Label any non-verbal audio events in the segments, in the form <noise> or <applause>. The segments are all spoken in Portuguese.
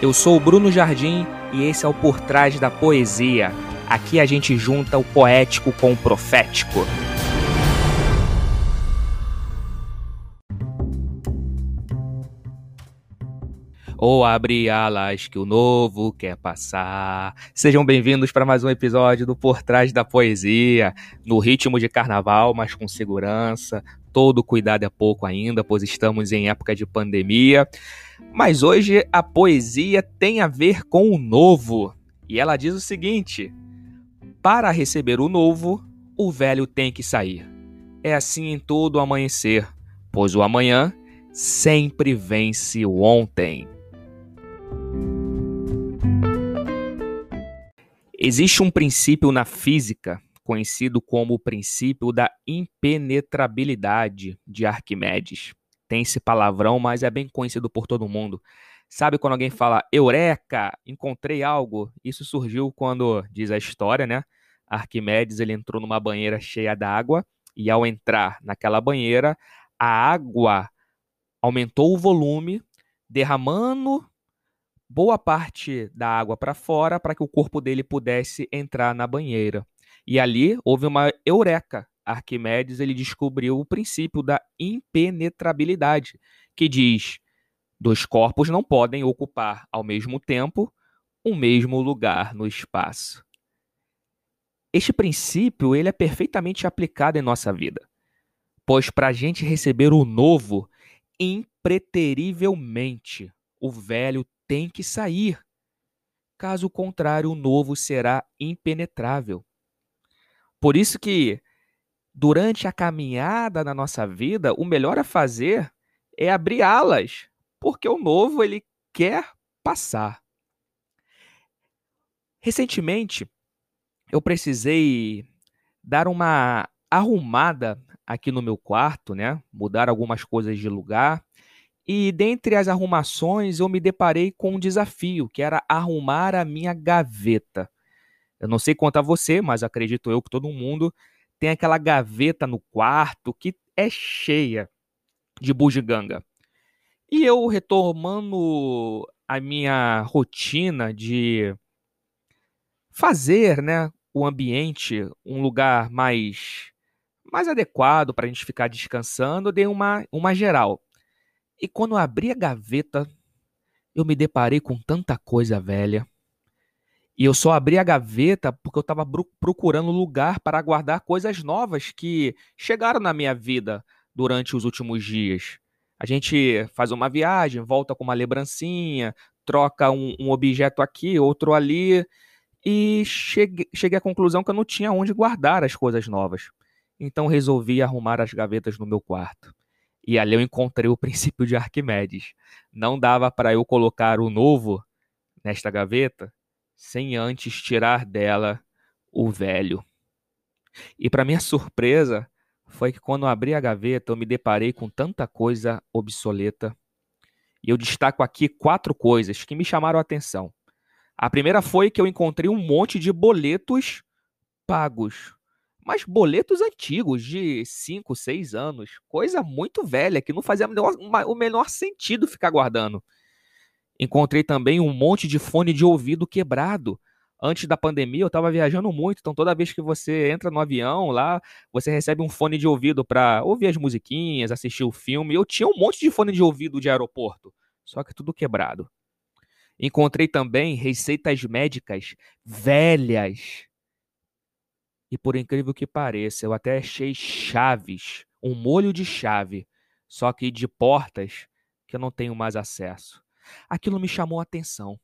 Eu sou o Bruno Jardim e esse é o Por Trás da Poesia. Aqui a gente junta o poético com o profético. Ou abre alas que o novo quer passar. Sejam bem-vindos para mais um episódio do Por Trás da Poesia, no ritmo de carnaval, mas com segurança. Todo cuidado é pouco ainda, pois estamos em época de pandemia. Mas hoje a poesia tem a ver com o novo. E ela diz o seguinte: Para receber o novo, o velho tem que sair. É assim em todo o amanhecer, pois o amanhã sempre vence o ontem. Existe um princípio na física conhecido como o princípio da impenetrabilidade de Arquimedes. Tem esse palavrão, mas é bem conhecido por todo mundo. Sabe quando alguém fala Eureka, encontrei algo? Isso surgiu quando, diz a história, né? Arquimedes ele entrou numa banheira cheia d'água e ao entrar naquela banheira, a água aumentou o volume, derramando boa parte da água para fora para que o corpo dele pudesse entrar na banheira. E ali houve uma eureka. Arquimedes ele descobriu o princípio da impenetrabilidade, que diz: dois corpos não podem ocupar ao mesmo tempo o mesmo lugar no espaço. Este princípio ele é perfeitamente aplicado em nossa vida, pois para a gente receber o novo, impreterivelmente, o velho tem que sair. Caso contrário, o novo será impenetrável. Por isso que durante a caminhada na nossa vida, o melhor a fazer é abrir alas, porque o novo ele quer passar. Recentemente, eu precisei dar uma arrumada aqui no meu quarto, né? Mudar algumas coisas de lugar e dentre as arrumações, eu me deparei com um desafio, que era arrumar a minha gaveta. Eu não sei quanto a você, mas acredito eu que todo mundo tem aquela gaveta no quarto que é cheia de bugiganga. E eu retomando a minha rotina de fazer, né, o ambiente um lugar mais mais adequado para a gente ficar descansando, eu dei uma, uma geral. E quando eu abri a gaveta, eu me deparei com tanta coisa velha. E eu só abri a gaveta porque eu estava procurando lugar para guardar coisas novas que chegaram na minha vida durante os últimos dias. A gente faz uma viagem, volta com uma lembrancinha, troca um, um objeto aqui, outro ali, e cheguei, cheguei à conclusão que eu não tinha onde guardar as coisas novas. Então resolvi arrumar as gavetas no meu quarto. E ali eu encontrei o <laughs> princípio de Arquimedes. Não dava para eu colocar o novo nesta gaveta sem antes tirar dela o velho. E para minha surpresa, foi que quando abri a gaveta eu me deparei com tanta coisa obsoleta. E eu destaco aqui quatro coisas que me chamaram a atenção. A primeira foi que eu encontrei um monte de boletos pagos mas boletos antigos de 5, 6 anos, coisa muito velha que não fazia o menor sentido ficar guardando. Encontrei também um monte de fone de ouvido quebrado. Antes da pandemia, eu estava viajando muito, então toda vez que você entra no avião lá, você recebe um fone de ouvido para ouvir as musiquinhas, assistir o filme. Eu tinha um monte de fone de ouvido de aeroporto, só que tudo quebrado. Encontrei também receitas médicas velhas e por incrível que pareça, eu até achei chaves, um molho de chave, só que de portas que eu não tenho mais acesso. Aquilo me chamou a atenção.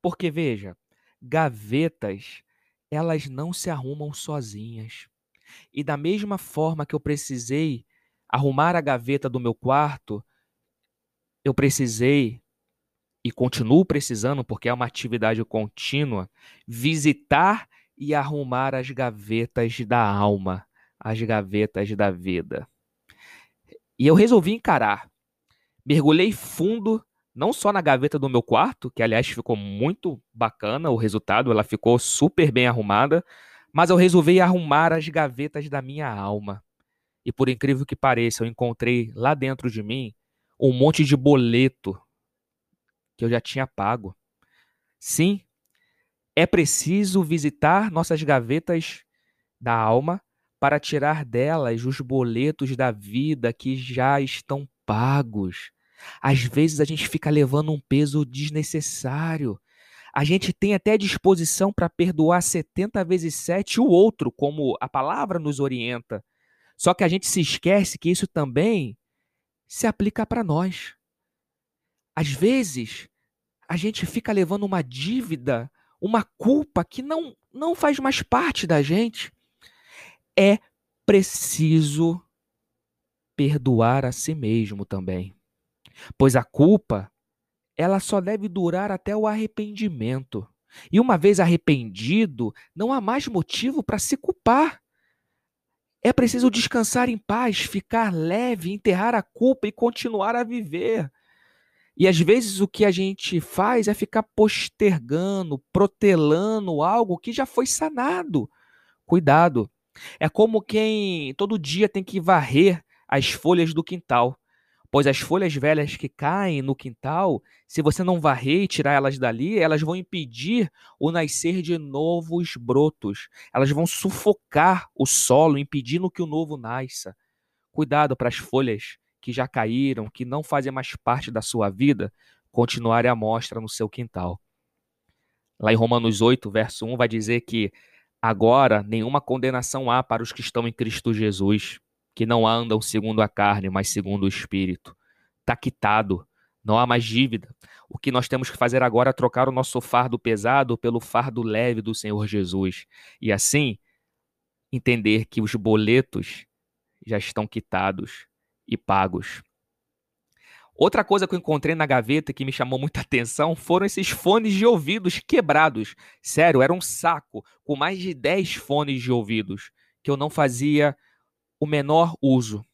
Porque veja, gavetas, elas não se arrumam sozinhas. E da mesma forma que eu precisei arrumar a gaveta do meu quarto, eu precisei e continuo precisando, porque é uma atividade contínua, visitar e arrumar as gavetas da alma, as gavetas da vida. E eu resolvi encarar. Mergulhei fundo, não só na gaveta do meu quarto, que aliás ficou muito bacana o resultado, ela ficou super bem arrumada, mas eu resolvi arrumar as gavetas da minha alma. E por incrível que pareça, eu encontrei lá dentro de mim um monte de boleto que eu já tinha pago. Sim, é preciso visitar nossas gavetas da alma para tirar delas os boletos da vida que já estão pagos. Às vezes a gente fica levando um peso desnecessário. A gente tem até disposição para perdoar 70 vezes 7 o outro, como a palavra nos orienta. Só que a gente se esquece que isso também se aplica para nós. Às vezes, a gente fica levando uma dívida, uma culpa que não, não faz mais parte da gente. É preciso perdoar a si mesmo também. Pois a culpa, ela só deve durar até o arrependimento. E uma vez arrependido, não há mais motivo para se culpar. É preciso descansar em paz, ficar leve, enterrar a culpa e continuar a viver. E às vezes o que a gente faz é ficar postergando, protelando algo que já foi sanado. Cuidado. É como quem todo dia tem que varrer as folhas do quintal. Pois as folhas velhas que caem no quintal, se você não varrer e tirar elas dali, elas vão impedir o nascer de novos brotos. Elas vão sufocar o solo, impedindo que o novo nasça. Cuidado para as folhas que já caíram, que não fazem mais parte da sua vida, continuarem à mostra no seu quintal. Lá em Romanos 8, verso 1, vai dizer que agora nenhuma condenação há para os que estão em Cristo Jesus, que não andam segundo a carne, mas segundo o Espírito. Está quitado, não há mais dívida. O que nós temos que fazer agora é trocar o nosso fardo pesado pelo fardo leve do Senhor Jesus. E assim, entender que os boletos já estão quitados e pagos. Outra coisa que eu encontrei na gaveta que me chamou muita atenção foram esses fones de ouvidos quebrados. Sério, era um saco com mais de 10 fones de ouvidos que eu não fazia o menor uso.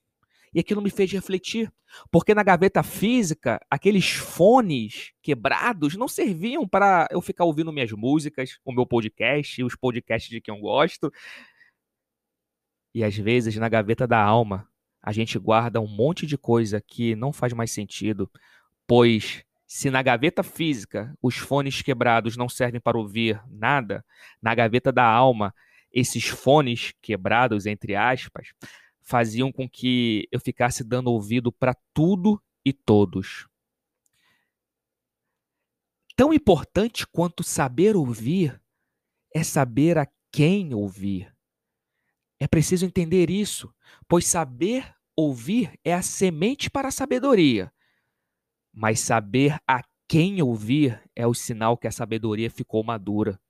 E aquilo me fez refletir, porque na gaveta física, aqueles fones quebrados não serviam para eu ficar ouvindo minhas músicas, o meu podcast, os podcasts de quem eu gosto. E às vezes na gaveta da alma, a gente guarda um monte de coisa que não faz mais sentido, pois se na gaveta física os fones quebrados não servem para ouvir nada, na gaveta da alma, esses fones quebrados, entre aspas, faziam com que eu ficasse dando ouvido para tudo e todos. Tão importante quanto saber ouvir é saber a quem ouvir. É preciso entender isso, pois saber ouvir é a semente para a sabedoria. Mas saber a quem ouvir é o sinal que a sabedoria ficou madura.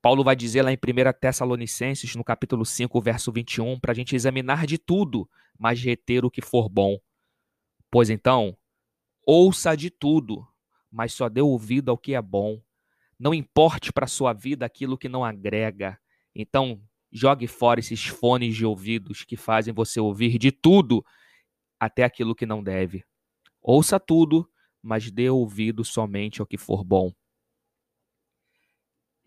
Paulo vai dizer lá em 1 Tessalonicenses, no capítulo 5, verso 21, para a gente examinar de tudo, mas reter o que for bom. Pois então, ouça de tudo, mas só dê ouvido ao que é bom. Não importe para a sua vida aquilo que não agrega. Então, Jogue fora esses fones de ouvidos que fazem você ouvir de tudo, até aquilo que não deve. Ouça tudo, mas dê ouvido somente ao que for bom.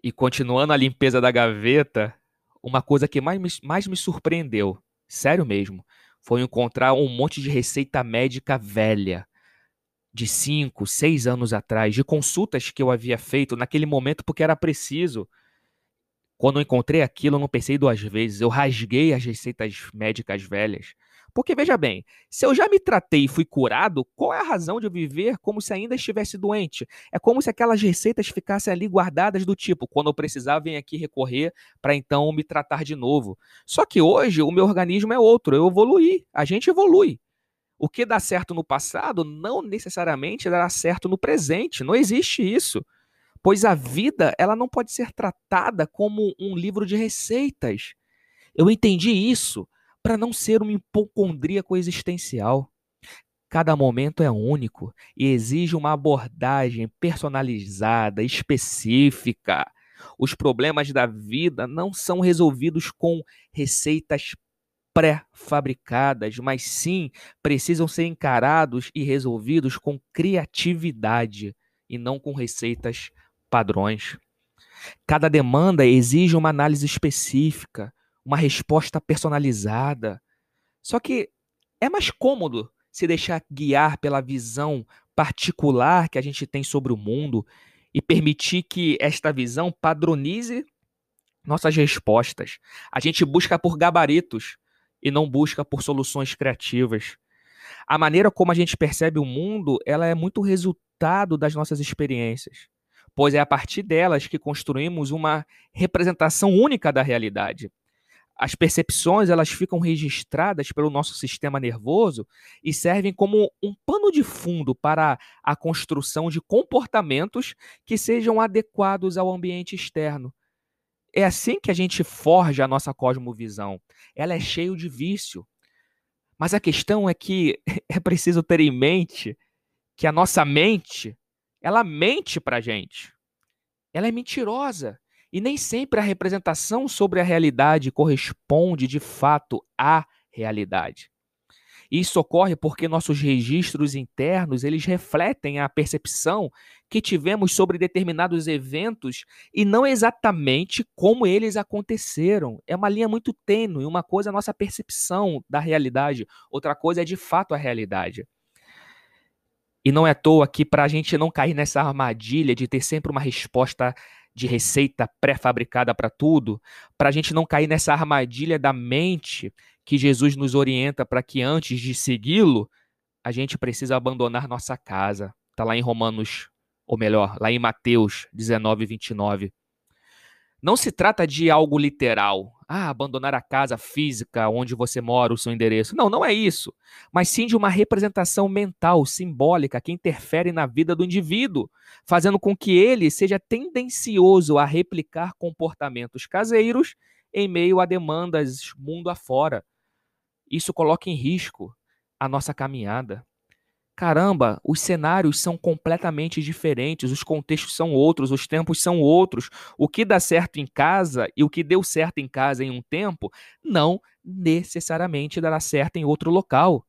E continuando a limpeza da gaveta, uma coisa que mais, mais me surpreendeu, sério mesmo, foi encontrar um monte de receita médica velha, de 5, 6 anos atrás, de consultas que eu havia feito naquele momento porque era preciso quando eu encontrei aquilo, eu não pensei duas vezes. Eu rasguei as receitas médicas velhas. Porque veja bem, se eu já me tratei e fui curado, qual é a razão de eu viver como se ainda estivesse doente? É como se aquelas receitas ficassem ali guardadas do tipo, quando eu precisar, vem aqui recorrer para então me tratar de novo. Só que hoje o meu organismo é outro, eu evoluí, a gente evolui. O que dá certo no passado não necessariamente dará certo no presente, não existe isso pois a vida ela não pode ser tratada como um livro de receitas. Eu entendi isso para não ser um hipocondríaco existencial. Cada momento é único e exige uma abordagem personalizada, específica. Os problemas da vida não são resolvidos com receitas pré-fabricadas, mas sim precisam ser encarados e resolvidos com criatividade e não com receitas padrões. Cada demanda exige uma análise específica, uma resposta personalizada. Só que é mais cômodo se deixar guiar pela visão particular que a gente tem sobre o mundo e permitir que esta visão padronize nossas respostas. A gente busca por gabaritos e não busca por soluções criativas. A maneira como a gente percebe o mundo, ela é muito resultado das nossas experiências, pois é a partir delas que construímos uma representação única da realidade. As percepções, elas ficam registradas pelo nosso sistema nervoso e servem como um pano de fundo para a construção de comportamentos que sejam adequados ao ambiente externo. É assim que a gente forja a nossa cosmovisão. Ela é cheia de vício. Mas a questão é que <laughs> é preciso ter em mente que a nossa mente, ela mente para a gente. Ela é mentirosa. E nem sempre a representação sobre a realidade corresponde de fato à realidade. Isso ocorre porque nossos registros internos, eles refletem a percepção que tivemos sobre determinados eventos e não exatamente como eles aconteceram. É uma linha muito tênue, uma coisa é a nossa percepção da realidade, outra coisa é de fato a realidade. E não é à toa que para a gente não cair nessa armadilha de ter sempre uma resposta de receita pré-fabricada para tudo, para a gente não cair nessa armadilha da mente que Jesus nos orienta para que antes de segui-lo, a gente precisa abandonar nossa casa. Está lá em Romanos, ou melhor, lá em Mateus 19, 29. Não se trata de algo literal. Ah, abandonar a casa física onde você mora, o seu endereço. Não, não é isso. Mas sim de uma representação mental, simbólica, que interfere na vida do indivíduo, fazendo com que ele seja tendencioso a replicar comportamentos caseiros em meio a demandas mundo afora. Isso coloca em risco a nossa caminhada. Caramba, os cenários são completamente diferentes, os contextos são outros, os tempos são outros. O que dá certo em casa e o que deu certo em casa em um tempo não necessariamente dará certo em outro local.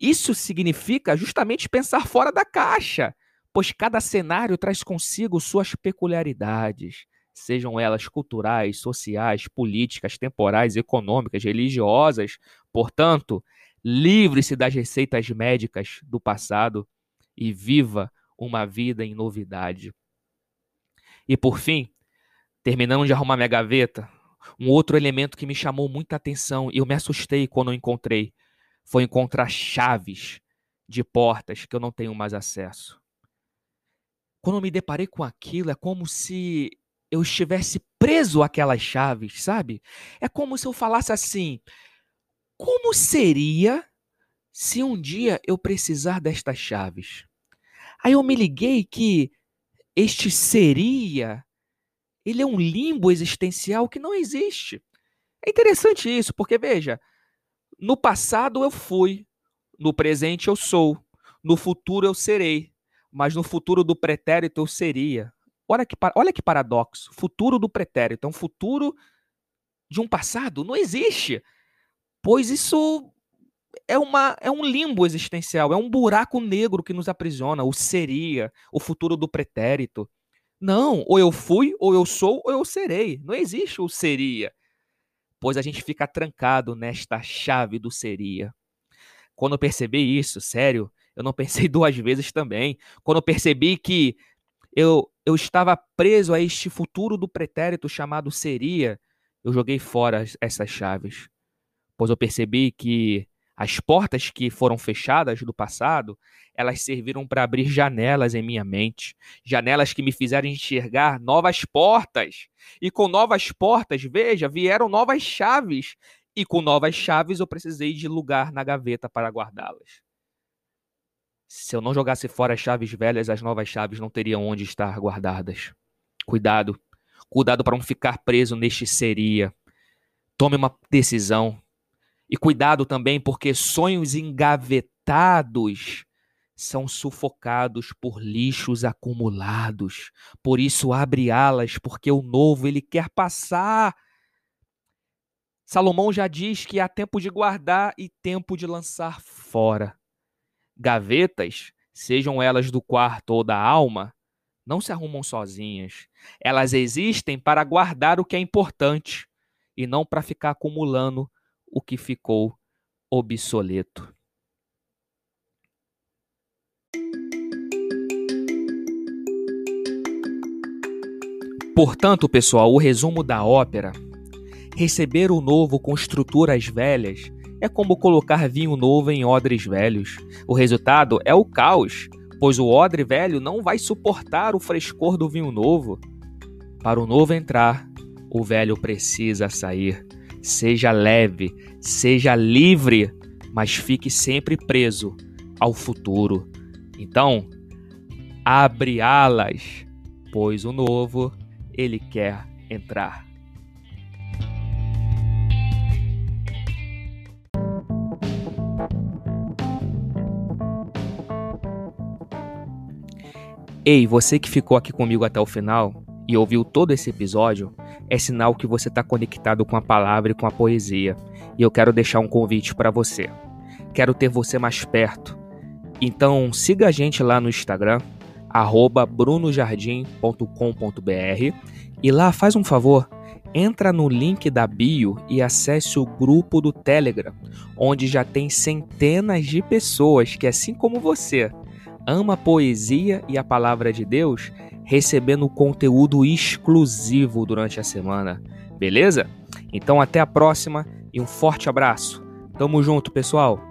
Isso significa justamente pensar fora da caixa, pois cada cenário traz consigo suas peculiaridades, sejam elas culturais, sociais, políticas, temporais, econômicas, religiosas. Portanto, livre-se das receitas médicas do passado e viva uma vida em novidade. E por fim, terminando de arrumar minha gaveta, um outro elemento que me chamou muita atenção e eu me assustei quando encontrei foi encontrar chaves de portas que eu não tenho mais acesso. Quando me deparei com aquilo, é como se eu estivesse preso àquelas chaves, sabe? É como se eu falasse assim: como seria se um dia eu precisar destas chaves? Aí eu me liguei que este seria, ele é um limbo existencial que não existe. É interessante isso, porque veja, no passado eu fui, no presente eu sou, no futuro eu serei, mas no futuro do pretérito eu seria. Olha que, olha que paradoxo. Futuro do pretérito. É um futuro de um passado? Não existe. Pois isso é, uma, é um limbo existencial, é um buraco negro que nos aprisiona. O seria, o futuro do pretérito. Não, ou eu fui, ou eu sou, ou eu serei. Não existe o seria. Pois a gente fica trancado nesta chave do seria. Quando eu percebi isso, sério, eu não pensei <laughs> duas vezes também. Quando eu percebi que eu, eu estava preso a este futuro do pretérito chamado seria, eu joguei fora essas chaves. Pois eu percebi que as portas que foram fechadas do passado, elas serviram para abrir janelas em minha mente, janelas que me fizeram enxergar novas portas. E com novas portas, veja, vieram novas chaves. E com novas chaves eu precisei de lugar na gaveta para guardá-las. Se eu não jogasse fora as chaves velhas, as novas chaves não teriam onde estar guardadas. Cuidado. Cuidado para não ficar preso neste seria. Tome uma decisão. E cuidado também, porque sonhos engavetados são sufocados por lixos acumulados. Por isso abre alas, porque o novo ele quer passar. Salomão já diz que há tempo de guardar e tempo de lançar fora. Gavetas, sejam elas do quarto ou da alma, não se arrumam sozinhas. Elas existem para guardar o que é importante e não para ficar acumulando o que ficou obsoleto. Portanto, pessoal, o resumo da ópera: receber o novo com estruturas velhas é como colocar vinho novo em odres velhos. O resultado é o caos, pois o odre velho não vai suportar o frescor do vinho novo. Para o novo entrar, o velho precisa sair. Seja leve, seja livre, mas fique sempre preso ao futuro. Então, abre alas, pois o novo ele quer entrar. Ei, você que ficou aqui comigo até o final e ouviu todo esse episódio, é sinal que você está conectado com a palavra e com a poesia. E eu quero deixar um convite para você. Quero ter você mais perto. Então siga a gente lá no Instagram, brunojardim.com.br e lá faz um favor, entra no link da bio e acesse o grupo do Telegram, onde já tem centenas de pessoas que, assim como você, ama a poesia e a palavra de Deus, recebendo conteúdo exclusivo durante a semana. Beleza? Então até a próxima e um forte abraço. Tamo junto, pessoal.